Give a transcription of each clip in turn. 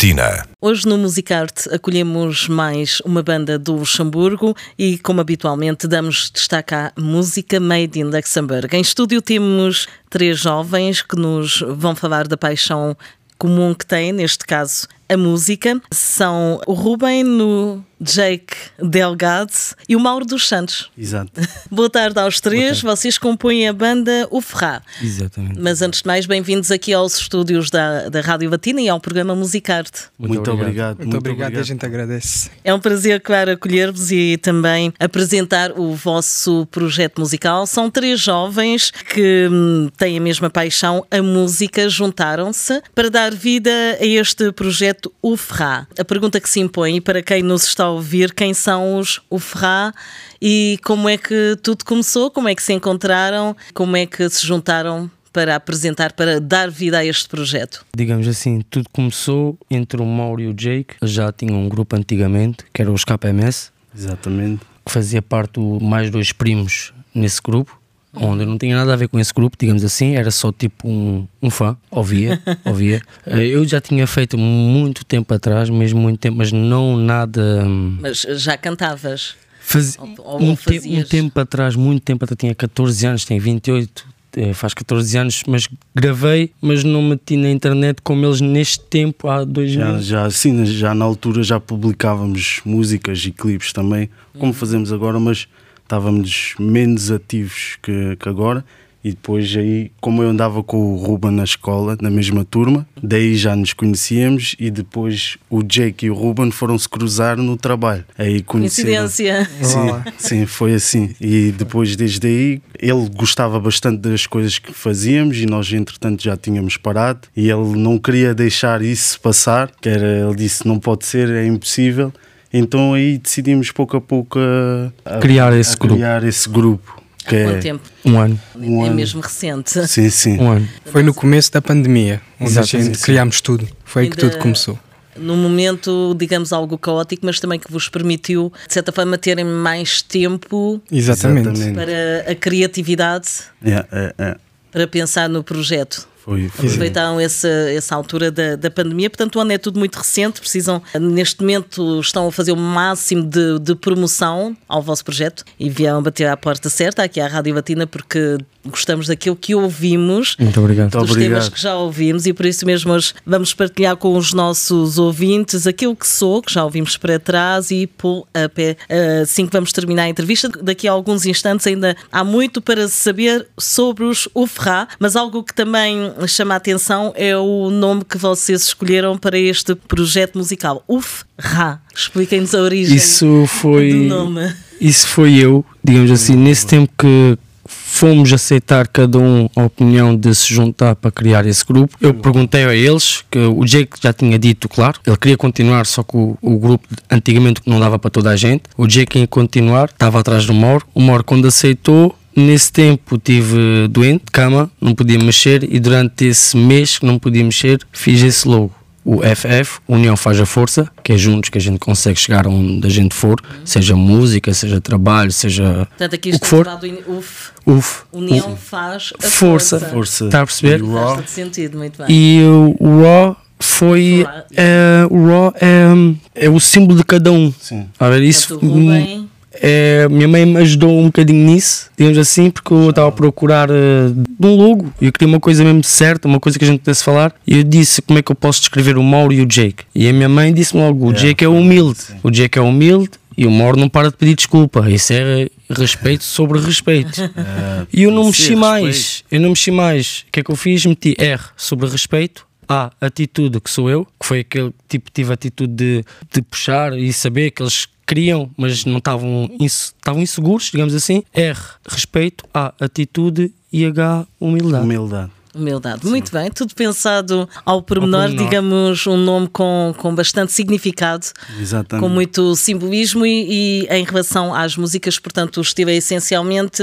Batina. Hoje no Musicarte acolhemos mais uma banda do Luxemburgo e, como habitualmente, damos destaque à música Made in Luxemburgo. Em estúdio temos três jovens que nos vão falar da paixão comum que têm, neste caso a música. São o Ruben no Jake Delgado e o Mauro dos Santos. Exato. Boa tarde aos três. Vocês compõem a banda O Ferrá. Exatamente. Mas antes de mais, bem-vindos aqui aos estúdios da, da Rádio Batina e ao programa Musicarte. Muito, Muito obrigado. obrigado. Muito, Muito obrigado, a gente agradece. É um prazer, claro, acolher-vos e também apresentar o vosso projeto musical. São três jovens que hum, têm a mesma paixão, a música, juntaram-se para dar vida a este projeto O Ferrá. A pergunta que se impõe, para quem nos está a ouvir, quem são os O Ferrá e como é que tudo começou, como é que se encontraram, como é que se juntaram para apresentar, para dar vida a este projeto? Digamos assim, tudo começou entre o Mauro e o Jake. Já tinham um grupo antigamente, que era os KPMS, Exatamente. que fazia parte do mais dois primos nesse grupo. Onde eu não tinha nada a ver com esse grupo, digamos assim, era só tipo um, um fã, ouvia, ouvia. Eh, Eu já tinha feito muito tempo atrás, mesmo muito tempo, mas não nada. hum, Mas já cantavas? Faz... Ou- ou um, te- um tempo atrás, muito tempo atrás, tinha 14 anos, tenho 28, eh, faz 14 anos, mas gravei, mas não meti na internet como eles neste tempo, há dois Já, anos. já, sim, já na altura já publicávamos músicas e clipes também, como fazemos agora, mas estávamos menos ativos que, que agora. E depois aí, como eu andava com o Ruben na escola, na mesma turma, daí já nos conhecíamos e depois o Jake e o Ruben foram se cruzar no trabalho. Aí conheceram. Coincidência. Sim, sim, foi assim. E depois, desde aí, ele gostava bastante das coisas que fazíamos e nós, entretanto, já tínhamos parado. E ele não queria deixar isso passar, que era, ele disse: não pode ser, é impossível. Então aí decidimos pouco a pouco a, a- Criar esse a grupo. criar esse grupo. Que Há quanto é, tempo? Um ano, Um é ano. mesmo recente. Sim, sim. um ano. Foi no começo da pandemia, onde Exatamente, a gente sim. criámos tudo. Foi aí que tudo começou. Num momento, digamos, algo caótico, mas também que vos permitiu, de certa forma, terem mais tempo Exatamente. Para a criatividade, É, é, é. para pensar no projeto. Foi, foi. Aproveitaram essa, essa altura da, da pandemia, portanto, o ano é tudo muito recente. Precisam, neste momento, estão a fazer o máximo de, de promoção ao vosso projeto e vieram bater à porta certa aqui à Rádio Batina, porque gostamos daquilo que ouvimos. Muito obrigado. Muito dos temas obrigado. que já ouvimos e por isso mesmo hoje vamos partilhar com os nossos ouvintes aquilo que sou, que já ouvimos para trás e pull up. É, assim que vamos terminar a entrevista, daqui a alguns instantes ainda há muito para saber sobre os UFRA, mas algo que também chama a atenção é o nome que vocês escolheram para este projeto musical, UFRA. Expliquem-nos a origem Isso do foi. nome. Isso foi eu, digamos assim, nesse tempo que fomos aceitar cada um a opinião de se juntar para criar esse grupo. Eu perguntei a eles, que o Jake já tinha dito, claro, ele queria continuar, só que o, o grupo antigamente não dava para toda a gente. O Jake ia continuar, estava atrás do Mauro. O Mauro, quando aceitou, Nesse tempo tive doente, cama, não podia mexer e durante esse mês que não podia mexer fiz esse logo. O FF, União faz a força, que é juntos que a gente consegue chegar onde a gente for, seja música, seja trabalho, seja Portanto, aqui o que está for. chamado UF. Uf, União faz a Força. força. Força. Está a perceber? E o Raw, sentido, muito bem. E o Raw foi. Raw. é, o Raw é, é o símbolo de cada um. Sim. A ver, isso. Portanto, o É, minha mãe me ajudou um bocadinho nisso, digamos assim, porque eu estava a procurar de um logo e eu queria uma coisa mesmo certa, uma coisa que a gente pudesse falar. E eu disse como é que eu posso descrever o Mauro e o Jake. E a minha mãe disse-me logo: o Yeah, Jake é humilde, o Jake é humilde e o Mauro não para de pedir desculpa. Isso é respeito sobre respeito. É, E eu não é mexi mais. respeito. Eu não mexi mais. O que é que eu fiz? Meti R sobre respeito. A, atitude, que sou eu, que foi aquele tipo, tive a atitude de, de puxar e saber que eles queriam, mas não estavam estavam inseguros, digamos assim. R, respeito. A, atitude. E H, humildade. Humildade. Humildade. Muito bem, tudo pensado ao pormenor, Ao pormenor. digamos, um nome com, com bastante significado, Exatamente. com muito simbolismo e, e em relação às músicas, portanto, é essencialmente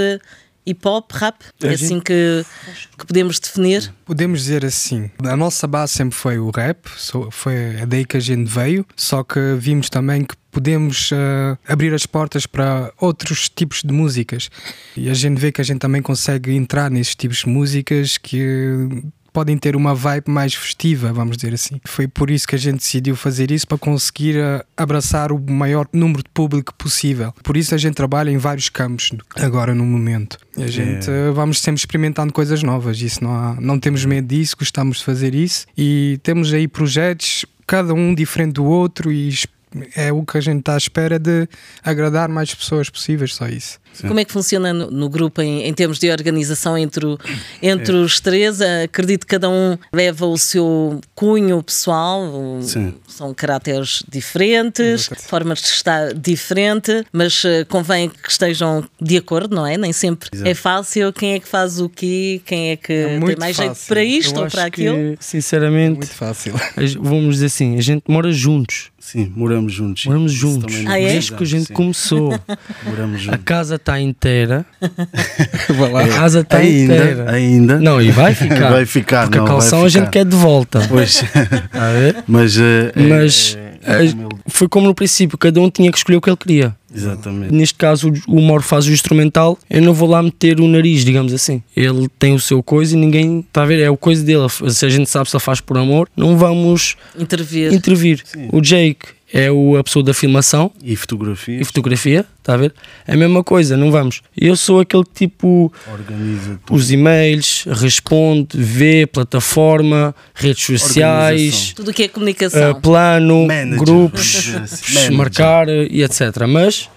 hip hop, rap, é assim que, que podemos definir. Podemos dizer assim, a nossa base sempre foi o rap, foi é daí que a gente veio, só que vimos também que podemos eh, abrir as portas para outros tipos de músicas. E a gente vê que a gente também consegue entrar nesses tipos de músicas que podem ter uma vibe mais festiva, vamos dizer assim. Foi por isso que a gente decidiu fazer isso para conseguir uh, abraçar o maior número de público possível. Por isso a gente trabalha em vários campos agora no momento. A gente uh, vamos sempre experimentando coisas novas. Isso não, há, não temos medo disso, gostamos de fazer isso e temos aí projetos cada um diferente do outro e é o que a gente está à espera de agradar mais pessoas possíveis, só isso. Sim. Como é que funciona no, no grupo em, em, termos de organização entre, o, entre é. os três? Acredito que cada um leva o seu cunho pessoal, Sim. são caracteres diferentes, formas de estar diferente, mas uh, convém que estejam de acordo, não é? Nem sempre Exato. é fácil. Quem é que faz o quê? Quem é que é tem mais fácil. jeito para isto Eu ou para aquilo? Que, sinceramente, é muito fácil. Vamos dizer assim, a gente mora juntos. Sim, moramos juntos. Moramos juntos. Ah, é? Desde que a gente sim. começou. moramos juntos. A casa está inteira. a casa está inteira. Ainda. Não, e vai ficar. Vai ficar. Porque não, a calção a gente quer de volta. Pois. Mas, uh, Mas é, é, foi como no princípio, cada um tinha que escolher o que ele queria. Exatamente. Neste caso, o Mauro faz o instrumental, eu não vou lá meter o nariz, digamos assim. Ele tem o seu coisa e ninguém está a ver, é o coisa dele. Se a gente sabe se ele faz por amor, não vamos intervir. intervir. O Jake é o, a pessoa da filmação e fotografia. E fotografia, está a ver? É a mesma coisa, não vamos. Eu sou aquele tipo organiza os e-mails, responde, vê, plataforma, redes sociais, tudo que é comunicação, uh, plano, Manager. grupos, marcar e etc. Mas,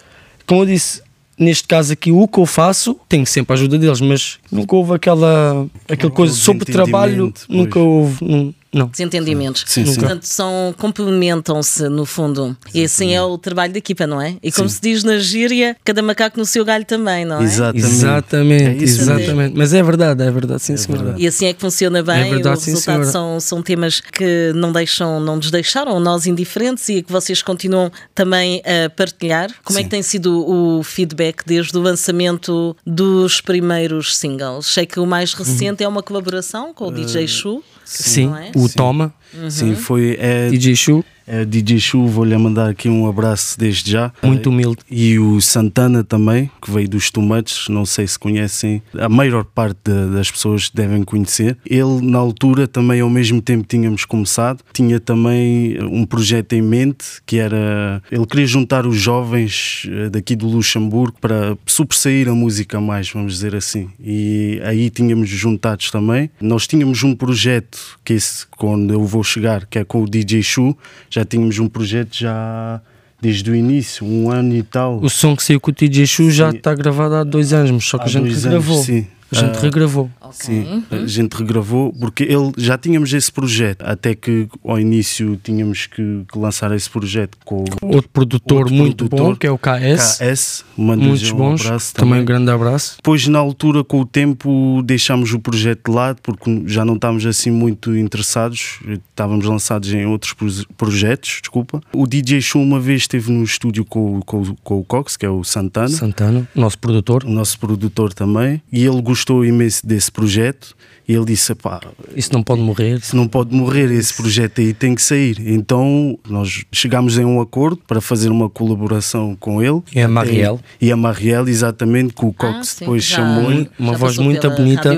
como eu disse, neste caso aqui, o que eu faço, tenho sempre a ajuda deles, mas nunca houve aquela, aquela coisa sobre trabalho, pois. nunca houve. Não. Desentendimentos. Sim, sim. Portanto, são, complementam-se no fundo. E assim é o trabalho da equipa, não é? E como sim. se diz na gíria, cada macaco no seu galho também, não é? Exatamente. Exatamente, é exatamente. Mas é verdade, é verdade, sim, é senhora. E assim é que funciona bem. É verdade, Os resultados são, são temas que não deixam, não nos deixaram nós indiferentes e que vocês continuam também a partilhar. Como sim. é que tem sido o feedback desde o lançamento dos primeiros singles? Sei que o mais recente uhum. é uma colaboração com o uh, DJ Shu. Sim, é? o Toma. Uhum. Sim, foi. É, DJ Shu. É, DJ Chu, vou-lhe mandar aqui um abraço desde já. Muito humilde. E o Santana também, que veio dos Tomates, não sei se conhecem, a maior parte de, das pessoas devem conhecer. Ele, na altura, também ao mesmo tempo tínhamos começado, tinha também um projeto em mente que era. Ele queria juntar os jovens eh, daqui do Luxemburgo para sobressair a música mais, vamos dizer assim. E aí tínhamos juntados também. Nós tínhamos um projeto, que esse, quando eu vou chegar, que é com o DJ Chu, já já tínhamos um projeto já desde o início, um ano e tal. O som que saiu com o DJ Chu já está gravado há dois anos, mas só que há a gente gravou. Anos, sim. A gente uh, regravou. Okay. Sim, a gente regravou porque ele já tínhamos esse projeto, até que ao início tínhamos que, que lançar esse projeto com outro produtor outro muito produtor, bom, que é o KS. KS, muitos bons. Um abraço também. também um grande abraço. Depois, na altura, com o tempo, deixámos o projeto de lado porque já não estávamos assim muito interessados, estávamos lançados em outros projetos. Desculpa. O DJ Show uma vez esteve no estúdio com, com, com o Cox, que é o Santana. Santana, nosso produtor. O nosso produtor também. E ele gostou gostou imenso desse projeto e ele disse: pá, Isso não pode morrer. Isso não pode morrer, esse projeto aí tem que sair. Então nós chegámos em um acordo para fazer uma colaboração com ele. E a Marielle. E a Marielle, exatamente, que o Cox ah, depois chamou. Uma voz muito bonita.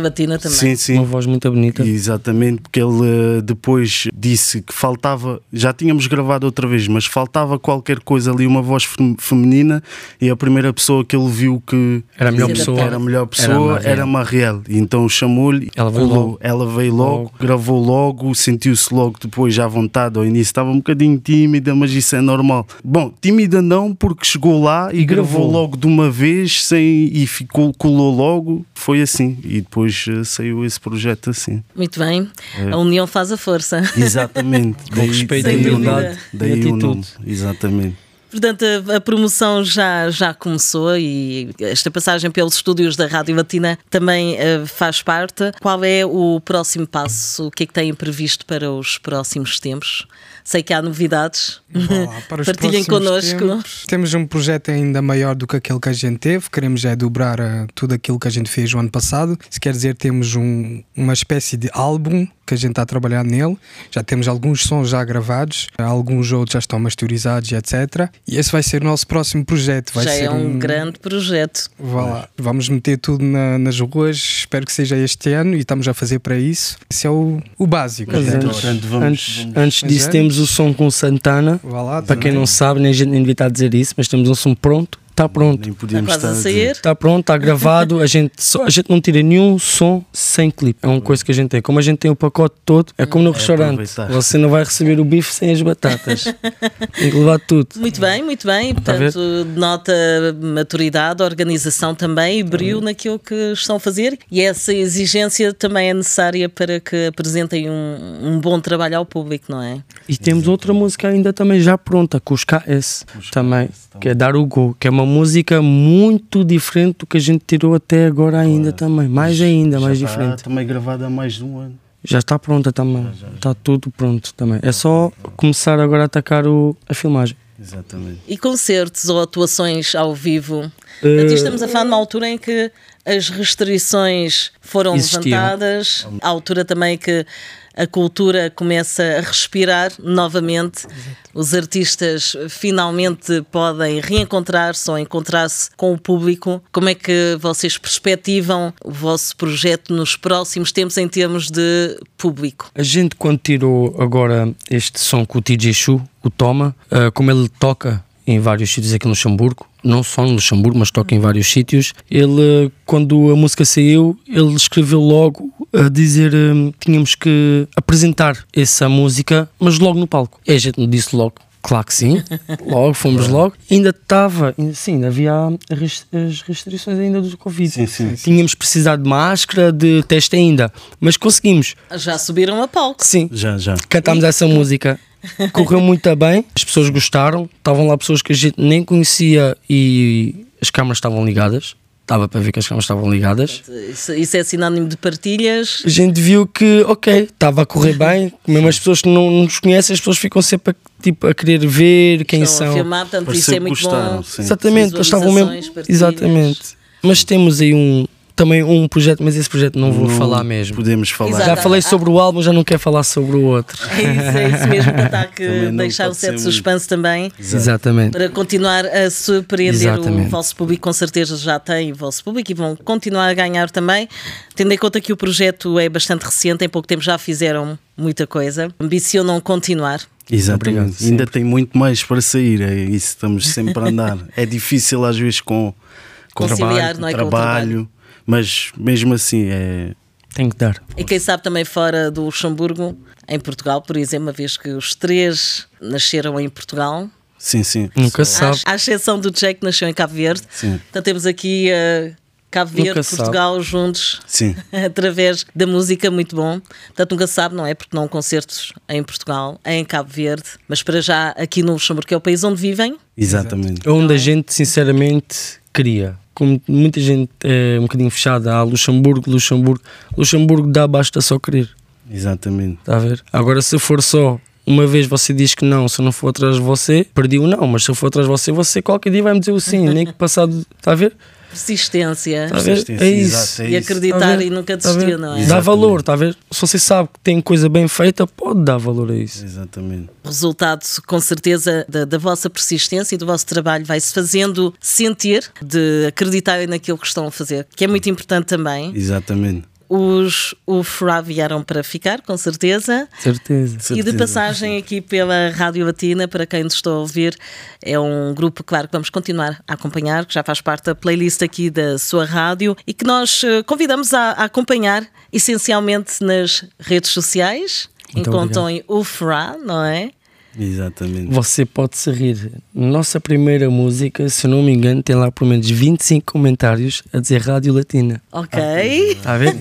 Sim, sim. Uma voz muito bonita. Exatamente, porque ele eh, depois disse que faltava, já tínhamos gravado outra vez, mas faltava qualquer coisa ali, uma voz feminina, e a primeira pessoa que ele viu que era a melhor pessoa, era a melhor pessoa era a Marielle. Então chamou-lhe. Ela veio logo. Ela veio logo, logo. gravou logo, sentiu-se logo depois à vontade. Ao início estava um bocadinho tímida, mas isso é normal. Bom, tímida não, porque chegou lá e, e gravou. gravou. logo de uma vez sem, e ficou, colou logo. Foi assim. E depois uh, saiu esse projeto assim. Muito bem. É. A união faz a força. Exatamente. Com respeito à humildade daí e atitude. Exatamente. Portanto, a, a, promoção já, já começou e esta passagem pelos estúdios da Rádio Latina também uh, faz parte. Qual é o próximo passo? O que é que têm previsto para os próximos tempos? sei que há novidades. Para os Partilhem connosco. tempos, Temos um projeto ainda maior do que aquele que a gente teve. Queremos é dobrar eh, tudo aquilo que a gente fez o ano passado. Isso quer dizer temos um- uma espécie de álbum que a gente está a trabalhar nele. Já temos alguns sons já gravados, alguns outros já estão masterizados, etc. E esse vai ser o nosso próximo projeto. Vai Já ser é um, grande projeto. Vá lá. Vamos meter tudo na- nas ruas. Espero que seja este ano e estamos a fazer para isso. Esse é o, o básico. Mas Então, antes, portanto, vamos- antes, vamos- antes Mas disso, é. temos o som com Santana. Vá lá, Para quem também. não sabe, nem a gente nem devia estar a dizer isso, mas temos um som pronto. Está pronto. Nem Está podíamos quase a estar a sair. Está pronto, está gravado. A gente, só, a gente não tira nenhum som sem clipe. É uma coisa que a gente tem. Como a gente tem o pacote todo, é como no É restaurante. Você não vai receber o bife sem as batatas. tem que levar tudo. Muito bem, muito bem. Tá? Portanto, nota maturidade, organização também e brilho naquilo que estão a fazer. E essa exigência também é necessária para que apresentem um, um bom trabalho ao público, não é? E temos outra música ainda também já pronta, com os KS também, que é Dar o Go, que é uma música muito diferente do que a gente tirou até agora ainda também. Mais ainda, mais Já está diferente. também gravada há mais de um ano. Já está pronta também. Está tudo pronto também. É só começar agora a atacar o, a filmagem. Exatamente. E concertos ou atuações ao vivo? Eh, Aqui estamos a falar numa altura em que as restrições foram Existiam. levantadas, a altura também que a cultura começa a respirar novamente, os artistas finalmente podem reencontrar-se ou encontrar-se com o público. Como é que vocês perspectivam o vosso projeto nos próximos tempos em termos de público? A gente, quando tirou agora este som com o TJ Shu, o Toma, ah, como ele toca em vários sítios aqui no Luxemburgo, não só no Luxemburgo, mas toca em vários sítios, ele, quando a música saiu, ele escreveu logo a dizer hum, tínhamos que apresentar essa música, mas logo no palco. E a gente não disse logo. Claro que sim, logo, fomos logo. Ainda estava, sim, ainda havia as as restrições ainda do Covid. Sim, sim. Tínhamos precisado de máscara, de teste ainda, mas conseguimos. Já subiram a palco. Sim, Já, já. cantámos essa música. Correu muito bem, as pessoas gostaram. Estavam lá pessoas que a gente nem conhecia e as câmaras estavam ligadas. Estava para ver que as câmaras estavam ligadas. Isso, isso é sinónimo de partilhas. A gente viu que, ok, estava a correr bem. Mesmo as pessoas que não nos conhecem, as pessoas ficam sempre a, tipo, a querer ver quem Estão a são. filmar, portanto, isso é muito gostaram, bom. sim. Exatamente, eles estavam mesmo. Partilhas. Exatamente. Mas temos aí um também um projeto, mas esse projeto não vou Não falar mesmo. Podemos falar. Exato. Já falei sobre o álbum, já não quero falar sobre o outro. É isso, é isso mesmo, tentar que deixar o muito. suspense também. Exatamente. Para continuar a surpreender o Exatamente. vosso público, com certeza já tem o vosso público e vão continuar a ganhar também. Tendo em conta que o projeto é bastante recente, em pouco tempo já fizeram muita coisa. Ambicionam continuar. Exatamente. Obrigado, Ainda tem muito mais para sair, é isso, estamos sempre a andar. é difícil às vezes com, com Conciliar, trabalho, não é, com o trabalho, mas mesmo assim é. Tem que dar. E quem sabe também fora do Luxemburgo, em Portugal, por exemplo, uma vez que os três nasceram em Portugal. Sim, sim. Nunca À, se sabe. à exceção do Jack que nasceu em Cabo Verde. Sim. Então temos aqui uh, Cabo Verde, Nunca Portugal juntos. Sim. através da música, muito bom. Portanto, nunca se sabe, não é? Porque não há concertos em Portugal, em Cabo Verde, mas para já aqui no Luxemburgo, que é o país onde vivem. Exatamente. É onde a gente sinceramente queria. Como muita gente é um bocadinho fechada a Luxemburgo, Luxemburgo, Luxemburgo dá basta só querer. Exatamente. Está a ver? Agora se for só uma vez você diz que não, se eu não for atrás de você, perdi o não, mas se eu for atrás de você, você qualquer dia vai me dizer o sim, nem que passado, está a ver? Persistência. É isso. exato, é E acreditar e nunca desistir, não é? Dá valor, está a ver? Se você sabe que tem coisa bem feita, pode dar valor a isso. Exatamente. O resultado, com certeza, da, da vossa persistência e do vosso trabalho vai-se fazendo sentir de acreditarem naquilo que estão a fazer, que é muito importante também. Exatamente. Os UFRA vieram para ficar, com certeza. Certeza. E de passagem aqui pela Rádio Latina, para quem nos está a ouvir, é um grupo, claro, que vamos continuar a acompanhar, que já faz parte da playlist aqui da sua rádio e que nós eh, convidamos a, a acompanhar essencialmente nas redes sociais. Muito Encontram UFRA, não é? Exatamente. Você pode se rir. Nossa primeira música, se não me engano, tem lá pelo menos 25 comentários a dizer Rádio Latina. Ok. Está a ver?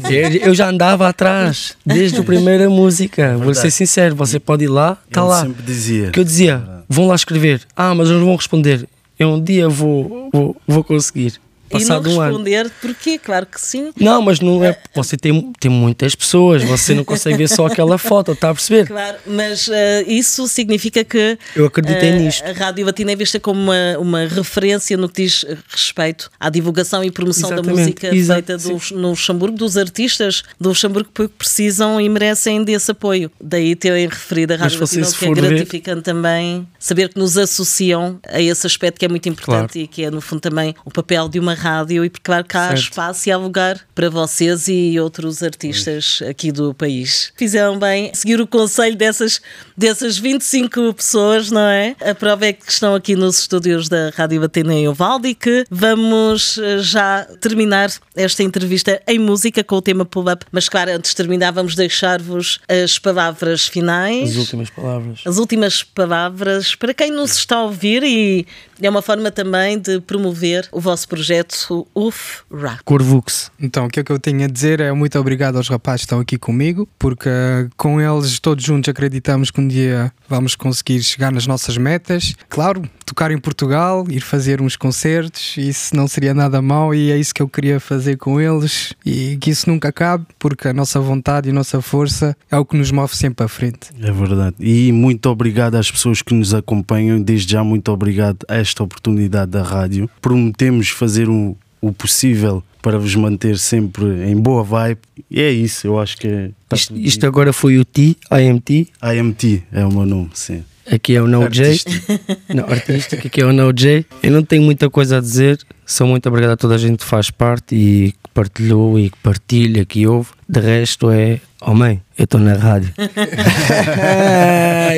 Eu- já andava atrás, desde a primeira música. Vou ser sincero, você pode ir lá, está lá. sempre dizia. Que eu dizia, vão lá escrever. Ah, mas eu não vão responder. Eu um dia vou, vou, vou conseguir. Passado e não um ano. responder porquê, claro que sim. Não, mas não é. Você tem, tem muitas pessoas, você não consegue ver só aquela foto, está a perceber? Claro, mas uh, isso significa que Eu acreditei uh, nisto. a Rádio Latina é vista como uma, uma referência no que diz respeito à divulgação e promoção da Exatamente, música exato, feita do, no Luxemburgo, dos artistas do Luxemburgo que precisam e merecem desse apoio. Daí terem referido a Mas Rádio você, Latina, que é for ver- gratificante também saber que nos associam a esse aspecto que é muito importante Claro. e que é, no fundo, também o papel de uma rádio. E porque, claro, que há Certo. espaço e há lugar para vocês e outros artistas aqui do país. Fizeram bem seguir o conselho dessas, dessas 25 pessoas, não é? A prova é que estão aqui nos estúdios da Rádio Atena em Ovalde e que vamos eh, já terminar esta entrevista em música com o tema pull-up. Mas, claro, antes de terminar, vamos deixar-vos as palavras finais As últimas palavras. as últimas palavras para quem nos está a ouvir e é uma forma também de promover o vosso projeto UF Rock. Corvux. Então, o que é que eu tenho a dizer é muito obrigado aos rapazes que estão aqui comigo, porque eh, com eles todos juntos acreditamos que um dia vamos conseguir chegar nas nossas metas. Claro, tocar em Portugal, ir fazer uns concertos, isso não seria nada mau e é isso que eu queria fazer com eles e que isso nunca acabe, porque a nossa vontade e a nossa força é o que nos move sempre à frente. É verdade. E muito obrigado às pessoas que nos acompanham. Desde já, muito obrigado a esta oportunidade da rádio. Prometemos fazer o, o possível para vos manter sempre em boa vibe. E é isso, eu acho que é. Isto, isto agora foi o T, IMT. IMT é o meu nome, sim. Aqui é o No J. Artista. Não, artístico, aqui é o No J. Eu não tenho muita coisa a dizer. Sou muito obrigado a toda a gente que faz parte e que partilhou e que partilha, que ouve. De resto é. Oh mãe, eu estou na rádio.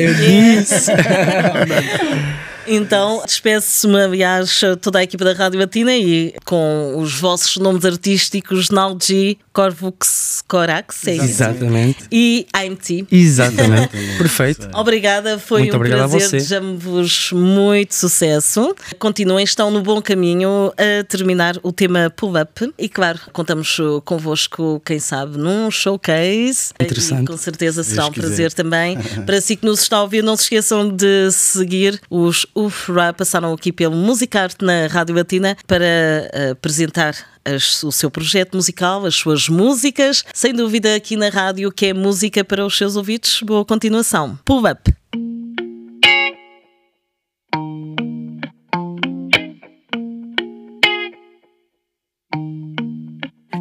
eu disse. Então, despeço-me, aliás, toda a equipa da Rádio Latina e com os vossos nomes artísticos Nalgi, Corvux, Corax é isso? Exatamente. e AMT. Exatamente. Perfeito. Obrigada, foi Muito um prazer. você. Desejamos muito sucesso. Continuem, estão no bom caminho a terminar o tema pull-up. E claro, contamos convosco, quem sabe, num showcase. Interessante. E com certeza será um quiser. prazer também. Para si que nos está a ouvir, não se esqueçam de seguir os UFRA. Passaram aqui pelo Musicarte na Rádio Latina para uh, apresentar as- o seu projeto musical, as suas músicas. Sem dúvida, aqui na rádio, que é música para os seus ouvidos. Boa continuação. Pull up.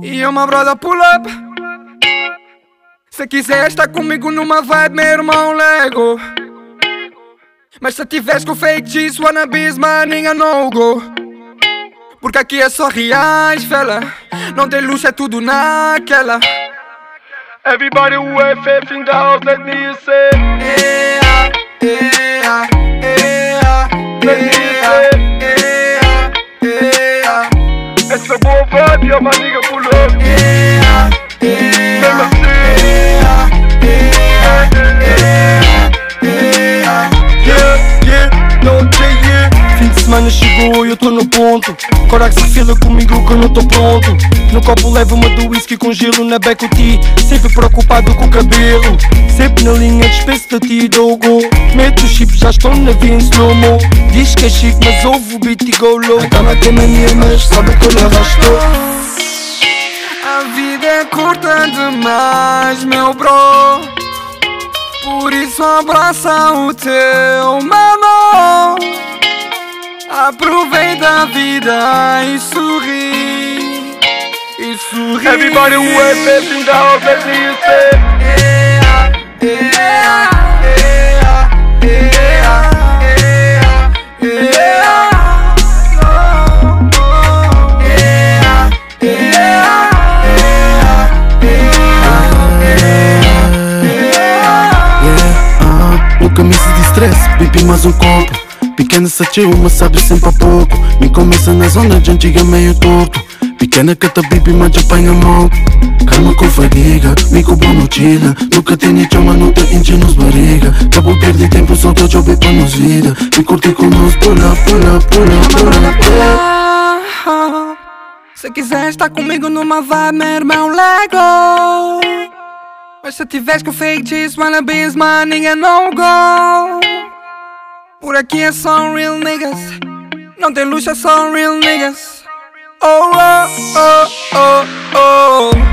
E uma brother pull up Se quiser estar comigo numa vibe, meu irmão Lego Mas se tiveres com fake cheese, wannabes, maninha no go Porque aqui é só reais, fela Não tem luxo, é tudo naquela. Everybody UFF in the house, let me say. Yeah, yeah, yeah, Let me say. Essa boa vibe, a maniga pulou De chegou e eu tô no ponto. Corax se fila comigo que eu não tô pronto. No copo levo uma do whisky com gelo na back tea. Sempre preocupado com o cabelo. Sempre na linha de space da ti dou gol Meto os chips, já estão na via em slow-mo Diz que é chique mas ouve o beat e go low. A cama tem mania mas sabe que eu lhe arrastou A vida é curta demais, meu bro. Por isso abraça o teu mano Aproveita a vida e sorri. E sorri. Everybody is facing down, let me say Yeah, yeah, yeah, yeah, yeah, yeah, no, yeah, Ah, nunca me de stress, bebi mais um copo Pequena satiu, mas sabe sempre a pouco. Me começa na zona de antiga meio torto. Pequena cata bibi, mas apanha mal Calma com fadiga, me cobro mochila. Nunca tenho chama, não te enche nos barriga. Acabo perder tempo, só tô job pra nos vida. Me curte com nós, pula, pula, pula, pula, pula. Se quiser estar comigo numa vibe, meu irmão Lego. Mas se tiveres com fake cheese, wannabes, maninha no go Por aqui é só real niggas Não tem luxo, é só real niggas oh, oh, oh, oh. Sigo